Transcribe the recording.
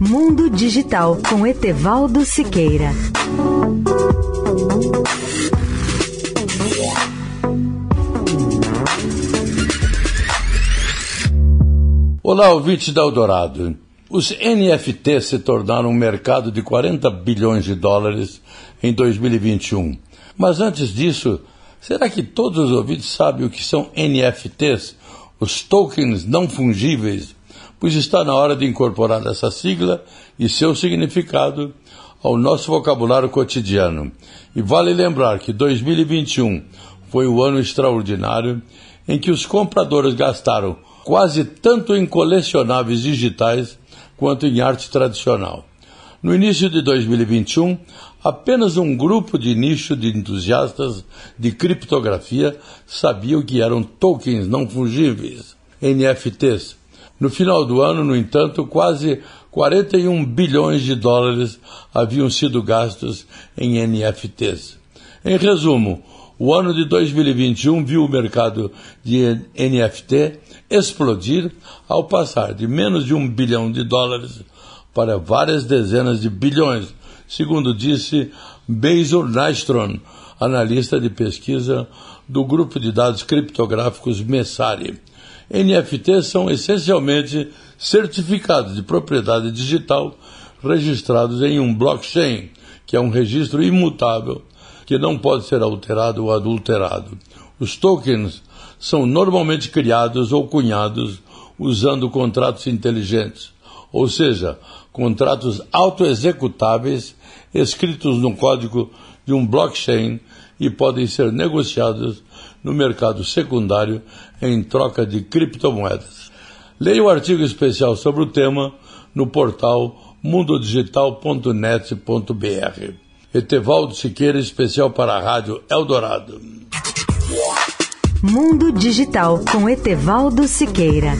Mundo Digital com Etevaldo Siqueira. Olá, ouvintes da Eldorado. Os NFT se tornaram um mercado de 40 bilhões de dólares em 2021. Mas antes disso, será que todos os ouvintes sabem o que são NFTs, os tokens não fungíveis? Pois está na hora de incorporar essa sigla e seu significado ao nosso vocabulário cotidiano. E vale lembrar que 2021 foi o ano extraordinário em que os compradores gastaram quase tanto em colecionáveis digitais quanto em arte tradicional. No início de 2021, apenas um grupo de nicho de entusiastas de criptografia sabia o que eram tokens não fungíveis, NFTs. No final do ano, no entanto, quase 41 bilhões de dólares haviam sido gastos em NFTs. Em resumo, o ano de 2021 viu o mercado de NFT explodir ao passar de menos de um bilhão de dólares para várias dezenas de bilhões, segundo disse Basil Nystrom, analista de pesquisa do grupo de dados criptográficos Messari. NFTs são essencialmente certificados de propriedade digital registrados em um blockchain, que é um registro imutável que não pode ser alterado ou adulterado. Os tokens são normalmente criados ou cunhados usando contratos inteligentes, ou seja, contratos autoexecutáveis escritos no código de um blockchain e podem ser negociados no mercado secundário em troca de criptomoedas. Leia o artigo especial sobre o tema no portal mundodigital.net.br. Etevaldo Siqueira, especial para a Rádio Eldorado. Mundo Digital com Etevaldo Siqueira.